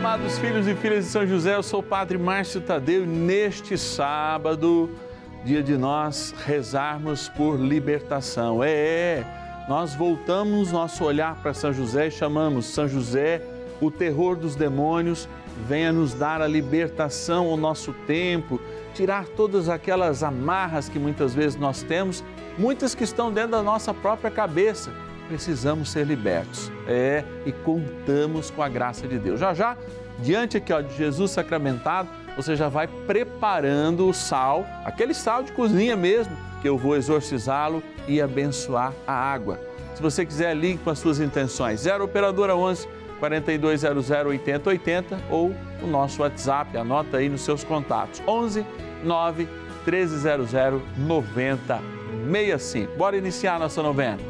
amados filhos e filhas de São José, eu sou o Padre Márcio Tadeu e neste sábado, dia de nós rezarmos por libertação. É, é, nós voltamos nosso olhar para São José e chamamos São José, o terror dos demônios, venha nos dar a libertação ao nosso tempo, tirar todas aquelas amarras que muitas vezes nós temos, muitas que estão dentro da nossa própria cabeça precisamos ser libertos. É, e contamos com a graça de Deus. Já já, diante aqui ó, de Jesus sacramentado, você já vai preparando o sal, aquele sal de cozinha mesmo, que eu vou exorcizá-lo e abençoar a água. Se você quiser, ligue com as suas intenções. 0 Operadora 11 4200 8080 ou o nosso WhatsApp, anota aí nos seus contatos. 11 9 1300 9065. Bora iniciar nossa novena.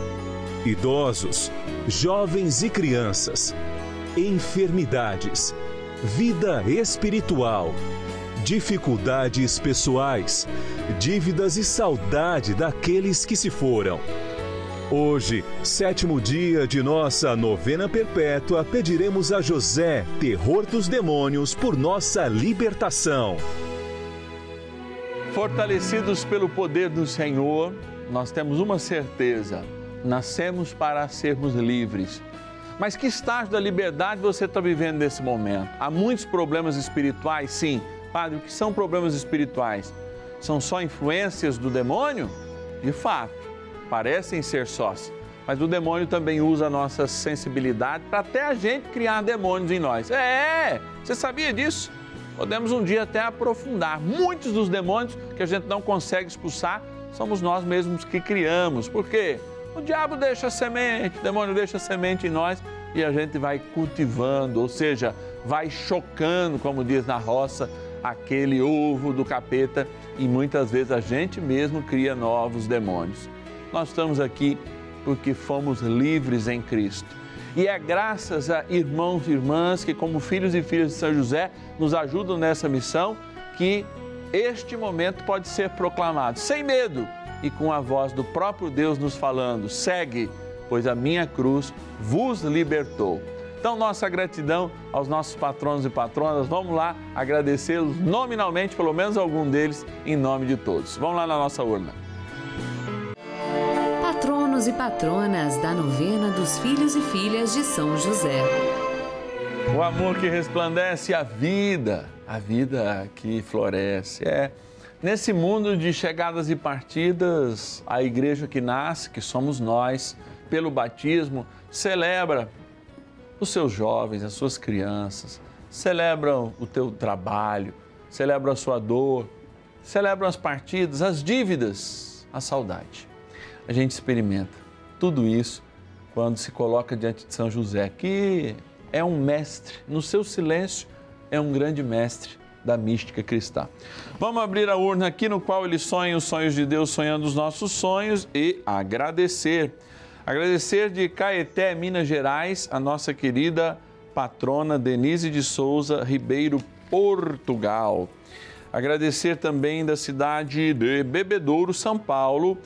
idosos, jovens e crianças, enfermidades, vida espiritual, dificuldades pessoais, dívidas e saudade daqueles que se foram. Hoje, sétimo dia de nossa novena perpétua, pediremos a José, terror dos demônios, por nossa libertação. Fortalecidos pelo poder do Senhor, nós temos uma certeza: nascemos para sermos livres. Mas que estágio da liberdade você está vivendo nesse momento? Há muitos problemas espirituais? Sim. Padre, o que são problemas espirituais? São só influências do demônio? De fato, parecem ser sós. Mas o demônio também usa a nossa sensibilidade para até a gente criar demônios em nós. É, você sabia disso? Podemos um dia até aprofundar. Muitos dos demônios que a gente não consegue expulsar somos nós mesmos que criamos. Por quê? O diabo deixa semente, o demônio deixa semente em nós e a gente vai cultivando, ou seja, vai chocando, como diz na roça, aquele ovo do capeta e muitas vezes a gente mesmo cria novos demônios. Nós estamos aqui porque fomos livres em Cristo. E é graças a irmãos e irmãs que, como filhos e filhas de São José, nos ajudam nessa missão que este momento pode ser proclamado sem medo e com a voz do próprio Deus nos falando: segue, pois a minha cruz vos libertou. Então, nossa gratidão aos nossos patronos e patronas. Vamos lá agradecê-los nominalmente, pelo menos algum deles, em nome de todos. Vamos lá na nossa urna. Patronos e patronas da novena dos filhos e filhas de São José. O amor que resplandece a vida a vida que floresce. É nesse mundo de chegadas e partidas, a igreja que nasce, que somos nós, pelo batismo, celebra os seus jovens, as suas crianças, celebram o teu trabalho, celebram a sua dor, celebram as partidas, as dívidas, a saudade. A gente experimenta tudo isso quando se coloca diante de São José, que é um mestre no seu silêncio é um grande mestre da mística cristã. Vamos abrir a urna aqui no qual ele sonha os sonhos de Deus, sonhando os nossos sonhos e agradecer. Agradecer de Caeté, Minas Gerais, a nossa querida patrona Denise de Souza Ribeiro, Portugal. Agradecer também da cidade de Bebedouro, São Paulo,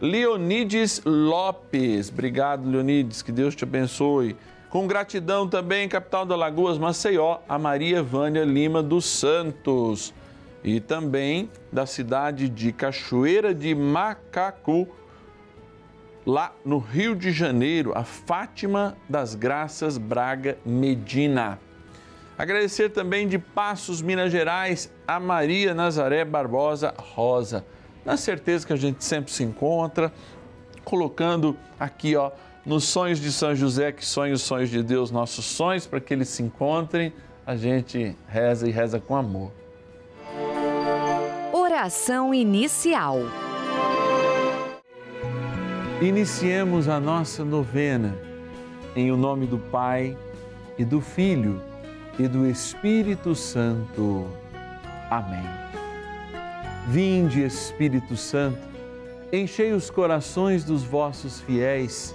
Leonides Lopes. Obrigado, Leonides, que Deus te abençoe. Com gratidão também, capital da Lagoas, Maceió, a Maria Vânia Lima dos Santos. E também da cidade de Cachoeira de Macacu, lá no Rio de Janeiro, a Fátima das Graças Braga Medina. Agradecer também de Passos, Minas Gerais, a Maria Nazaré Barbosa Rosa. Na certeza que a gente sempre se encontra, colocando aqui, ó, nos sonhos de São José, que sonha os sonhos de Deus, nossos sonhos, para que eles se encontrem, a gente reza e reza com amor. Oração inicial. Iniciemos a nossa novena em o nome do Pai e do Filho e do Espírito Santo. Amém. Vinde, Espírito Santo, enchei os corações dos vossos fiéis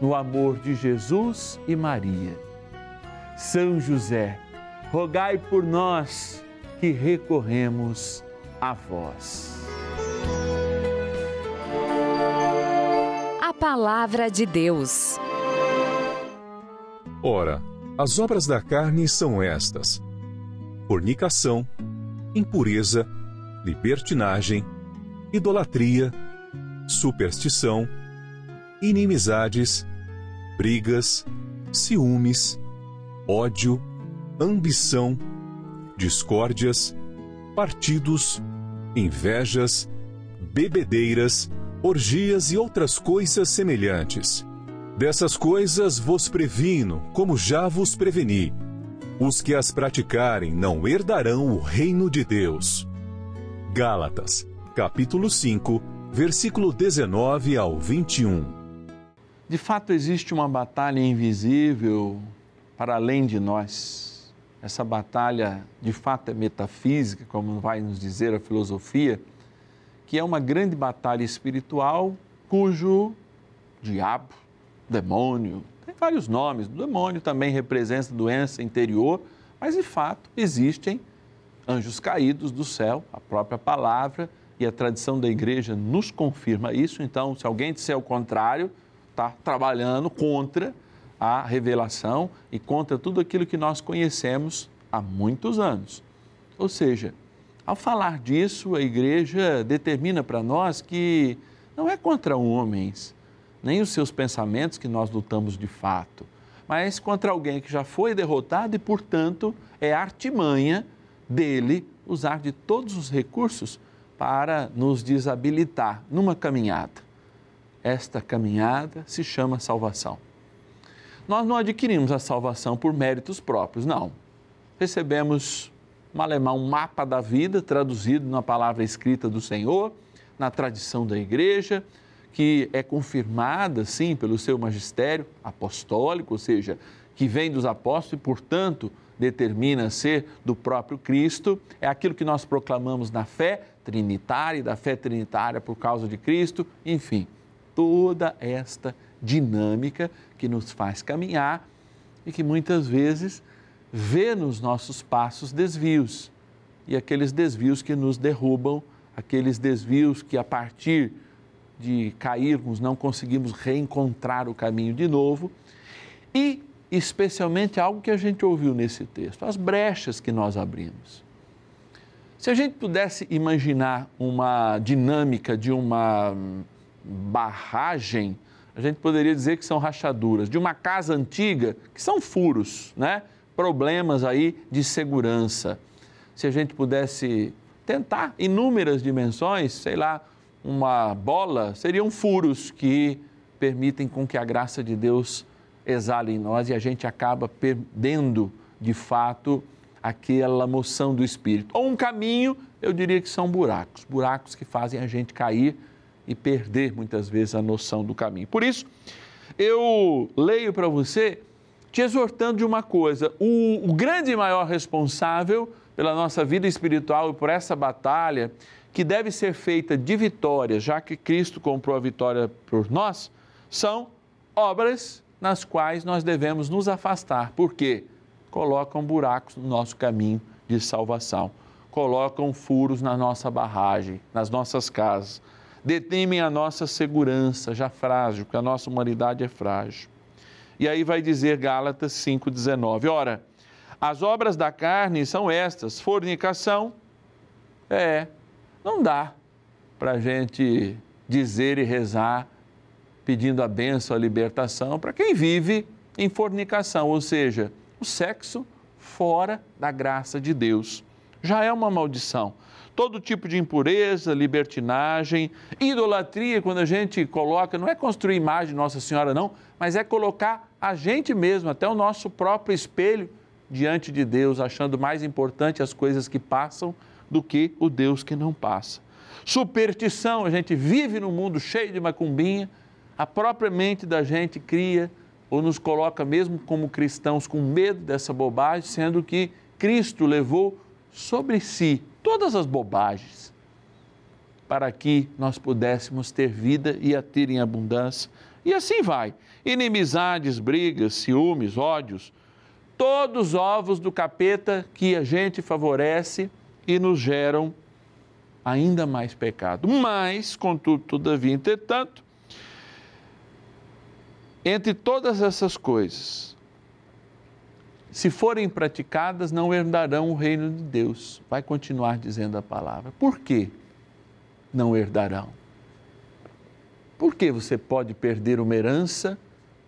no amor de Jesus e Maria. São José, rogai por nós que recorremos a vós. A Palavra de Deus. Ora, as obras da carne são estas: fornicação, impureza, libertinagem, idolatria, superstição, inimizades, brigas, ciúmes, ódio, ambição, discórdias, partidos, invejas, bebedeiras, orgias e outras coisas semelhantes Dessas coisas vos previno, como já vos preveni. Os que as praticarem não herdarão o reino de Deus. Gálatas, capítulo 5, versículo 19 ao 21. De fato, existe uma batalha invisível para além de nós. Essa batalha, de fato, é metafísica, como vai nos dizer a filosofia, que é uma grande batalha espiritual cujo diabo, demônio, tem vários nomes. O demônio também representa doença interior, mas de fato existem anjos caídos do céu, a própria palavra e a tradição da igreja nos confirma isso. Então, se alguém disser o contrário, está trabalhando contra a revelação e contra tudo aquilo que nós conhecemos há muitos anos. Ou seja, ao falar disso, a igreja determina para nós que não é contra homens, nem os seus pensamentos que nós lutamos de fato, mas contra alguém que já foi derrotado e, portanto, é artimanha dele usar de todos os recursos para nos desabilitar numa caminhada. Esta caminhada se chama salvação. Nós não adquirimos a salvação por méritos próprios, não. Recebemos alemão, um mapa da vida, traduzido na palavra escrita do Senhor, na tradição da igreja, que é confirmada, sim, pelo seu magistério apostólico, ou seja, que vem dos apóstolos e, portanto, determina ser do próprio Cristo. É aquilo que nós proclamamos na fé trinitária da fé trinitária por causa de Cristo, enfim, toda esta dinâmica que nos faz caminhar e que muitas vezes vê nos nossos passos desvios e aqueles desvios que nos derrubam, aqueles desvios que a partir de cairmos não conseguimos reencontrar o caminho de novo e especialmente algo que a gente ouviu nesse texto, as brechas que nós abrimos. Se a gente pudesse imaginar uma dinâmica de uma barragem, a gente poderia dizer que são rachaduras, de uma casa antiga, que são furos, né? problemas aí de segurança. Se a gente pudesse tentar inúmeras dimensões, sei lá, uma bola, seriam furos que permitem com que a graça de Deus exale em nós e a gente acaba perdendo, de fato, aquela moção do Espírito. Ou um caminho, eu diria que são buracos, buracos que fazem a gente cair e perder muitas vezes a noção do caminho. Por isso, eu leio para você te exortando de uma coisa: o, o grande e maior responsável pela nossa vida espiritual e por essa batalha, que deve ser feita de vitória, já que Cristo comprou a vitória por nós, são obras nas quais nós devemos nos afastar, porque colocam buracos no nosso caminho de salvação, colocam furos na nossa barragem, nas nossas casas, detemem a nossa segurança já frágil, porque a nossa humanidade é frágil. E aí vai dizer Gálatas 5,19: Ora, as obras da carne são estas: fornicação. É, não dá para a gente dizer e rezar pedindo a benção, a libertação para quem vive em fornicação, ou seja, o sexo fora da graça de Deus. Já é uma maldição. Todo tipo de impureza, libertinagem, idolatria, quando a gente coloca, não é construir imagem de Nossa Senhora, não, mas é colocar a gente mesmo, até o nosso próprio espelho, diante de Deus, achando mais importante as coisas que passam do que o Deus que não passa. Superstição, a gente vive num mundo cheio de macumbinha, a própria mente da gente cria ou nos coloca, mesmo como cristãos, com medo dessa bobagem, sendo que Cristo levou sobre si todas as bobagens para que nós pudéssemos ter vida e a ter em abundância. E assim vai: inimizades, brigas, ciúmes, ódios, todos ovos do capeta que a gente favorece e nos geram ainda mais pecado. Mas, contudo, todavia, entretanto, entre todas essas coisas, se forem praticadas, não herdarão o reino de Deus. Vai continuar dizendo a palavra. Por que não herdarão? Por que você pode perder uma herança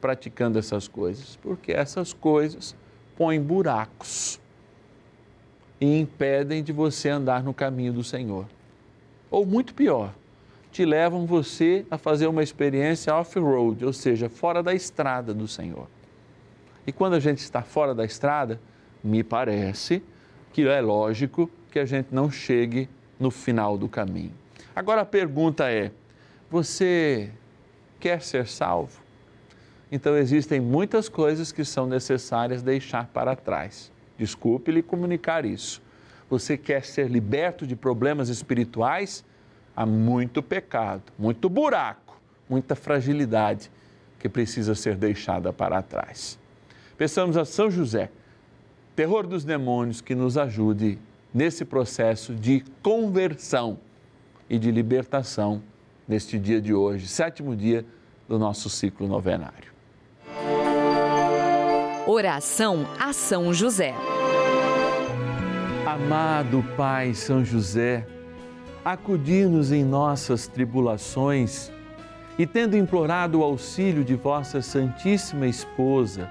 praticando essas coisas? Porque essas coisas põem buracos e impedem de você andar no caminho do Senhor. Ou muito pior, te levam você a fazer uma experiência off-road, ou seja, fora da estrada do Senhor. E quando a gente está fora da estrada, me parece que é lógico que a gente não chegue no final do caminho. Agora a pergunta é: você quer ser salvo? Então existem muitas coisas que são necessárias deixar para trás. Desculpe lhe comunicar isso. Você quer ser liberto de problemas espirituais? há muito pecado, muito buraco, muita fragilidade que precisa ser deixada para trás. Peçamos a São José, terror dos demônios, que nos ajude nesse processo de conversão e de libertação neste dia de hoje, sétimo dia do nosso ciclo novenário. Oração a São José. Amado Pai São José, acudir-nos em nossas tribulações e, tendo implorado o auxílio de vossa Santíssima Esposa,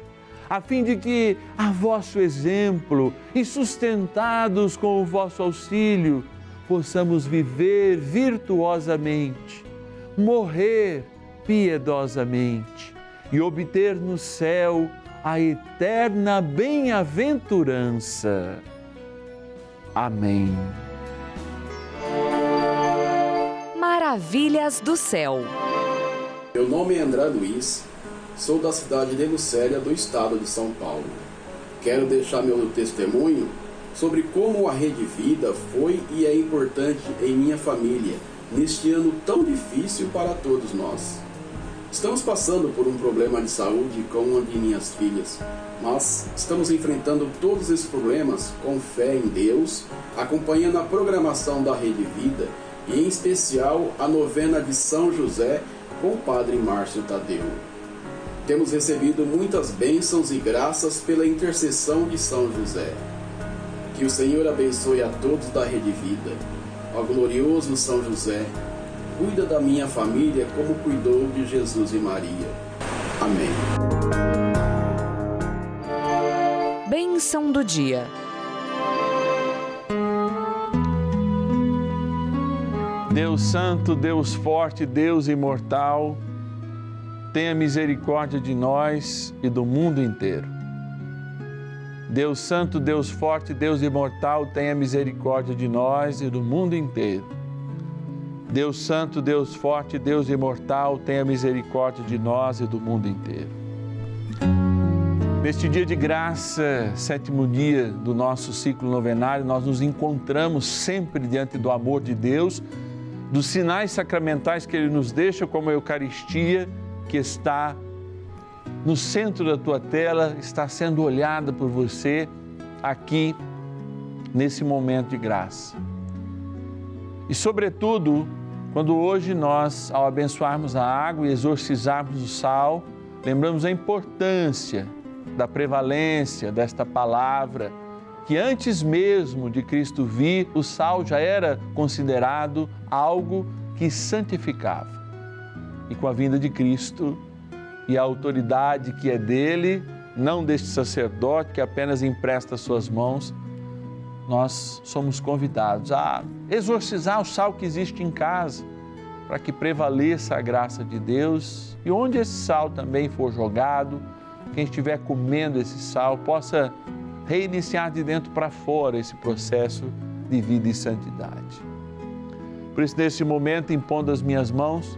a fim de que, a vosso exemplo e sustentados com o vosso auxílio, possamos viver virtuosamente, morrer piedosamente e obter no céu a eterna bem-aventurança. Amém. Maravilhas do céu. Meu nome é André Luiz, sou da cidade de Lucélia, do estado de São Paulo. Quero deixar meu testemunho sobre como a Rede Vida foi e é importante em minha família neste ano tão difícil para todos nós. Estamos passando por um problema de saúde com uma de minhas filhas, mas estamos enfrentando todos esses problemas com fé em Deus, acompanhando a programação da Rede Vida e, em especial, a novena de São José com o Padre Márcio Tadeu. Temos recebido muitas bênçãos e graças pela intercessão de São José. Que o Senhor abençoe a todos da Rede Vida. Ao glorioso São José, cuida da minha família como cuidou de Jesus e Maria. Amém. Bênção do dia. Deus Santo, Deus Forte, Deus Imortal, tenha misericórdia de nós e do mundo inteiro. Deus Santo, Deus Forte, Deus Imortal, tenha misericórdia de nós e do mundo inteiro. Deus Santo, Deus Forte, Deus Imortal, tenha misericórdia de nós e do mundo inteiro. Neste dia de graça, sétimo dia do nosso ciclo novenário, nós nos encontramos sempre diante do amor de Deus, dos sinais sacramentais que Ele nos deixa, como a Eucaristia, que está no centro da tua tela, está sendo olhada por você aqui, nesse momento de graça. E, sobretudo, quando hoje nós, ao abençoarmos a água e exorcizarmos o sal, lembramos a importância da prevalência desta palavra, que antes mesmo de Cristo vir, o sal já era considerado algo que santificava. E com a vinda de Cristo e a autoridade que é dele, não deste sacerdote que apenas empresta suas mãos, nós somos convidados a exorcizar o sal que existe em casa, para que prevaleça a graça de Deus e onde esse sal também for jogado, quem estiver comendo esse sal possa reiniciar de dentro para fora esse processo de vida e santidade. Por isso, nesse momento, impondo as minhas mãos,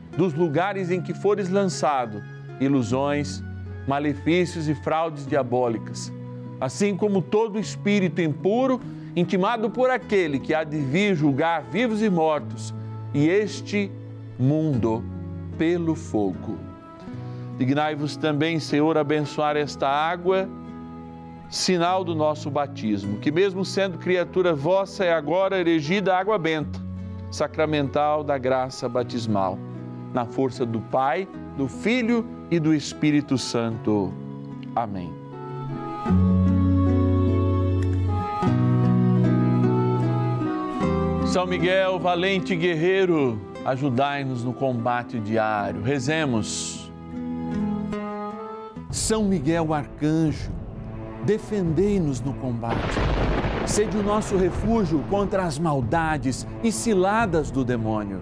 dos lugares em que fores lançado ilusões, malefícios e fraudes diabólicas, assim como todo espírito impuro intimado por aquele que há de vir julgar vivos e mortos, e este mundo pelo fogo. Dignai-vos também, Senhor, abençoar esta água, sinal do nosso batismo, que mesmo sendo criatura vossa é agora erigida água benta, sacramental da graça batismal, na força do Pai, do Filho e do Espírito Santo. Amém. São Miguel, valente guerreiro, ajudai-nos no combate diário. Rezemos. São Miguel, arcanjo, defendei-nos no combate. Sede o nosso refúgio contra as maldades e ciladas do demônio.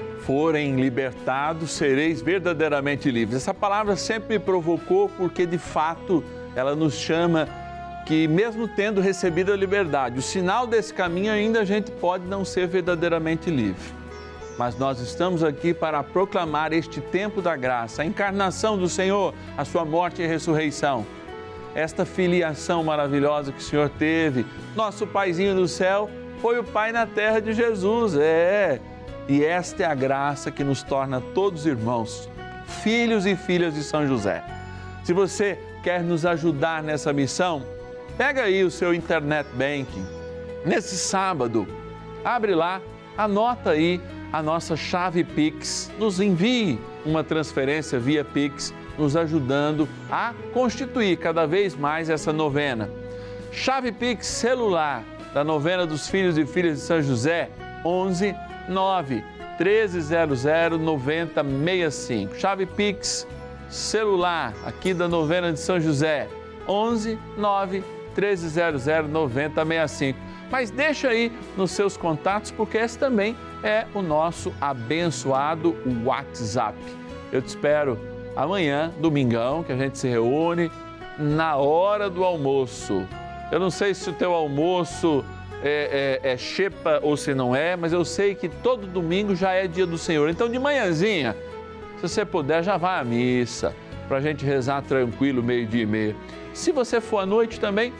forem libertados, sereis verdadeiramente livres. Essa palavra sempre me provocou porque de fato ela nos chama que, mesmo tendo recebido a liberdade, o sinal desse caminho ainda a gente pode não ser verdadeiramente livre. Mas nós estamos aqui para proclamar este tempo da graça, a encarnação do Senhor, a sua morte e ressurreição. Esta filiação maravilhosa que o Senhor teve, nosso paizinho do céu, foi o Pai na terra de Jesus, é. E esta é a graça que nos torna todos irmãos, filhos e filhas de São José. Se você quer nos ajudar nessa missão, Pega aí o seu internet banking. Nesse sábado, abre lá, anota aí a nossa chave Pix, nos envie uma transferência via Pix, nos ajudando a constituir cada vez mais essa novena. Chave Pix celular da novena dos filhos e filhas de São José, 11 9 1300 9065. Chave Pix celular aqui da novena de São José, 11 9 1300 9065. Mas deixa aí nos seus contatos, porque esse também é o nosso abençoado WhatsApp. Eu te espero amanhã, domingão, que a gente se reúne na hora do almoço. Eu não sei se o teu almoço é, é, é xepa ou se não é, mas eu sei que todo domingo já é dia do Senhor. Então, de manhãzinha, se você puder, já vá à missa, para a gente rezar tranquilo, meio-dia e meia. Se você for à noite também,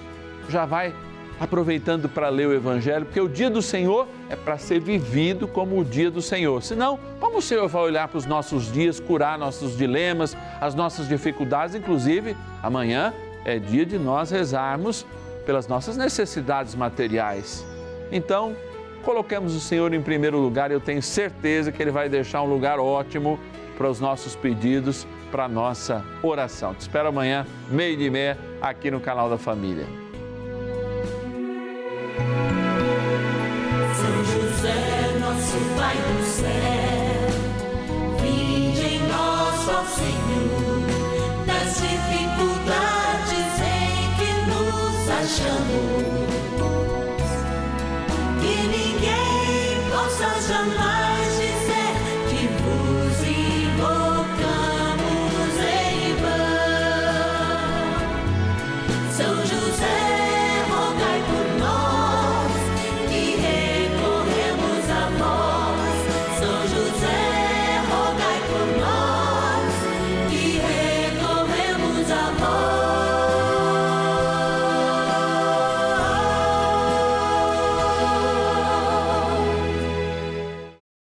já vai aproveitando para ler o Evangelho, porque o dia do Senhor é para ser vivido como o dia do Senhor. Senão, como o Senhor vai olhar para os nossos dias, curar nossos dilemas, as nossas dificuldades? Inclusive, amanhã é dia de nós rezarmos pelas nossas necessidades materiais. Então, coloquemos o Senhor em primeiro lugar, eu tenho certeza que Ele vai deixar um lugar ótimo para os nossos pedidos, para a nossa oração. Te espero amanhã, meio de meia, aqui no canal da Família. São José, nosso Pai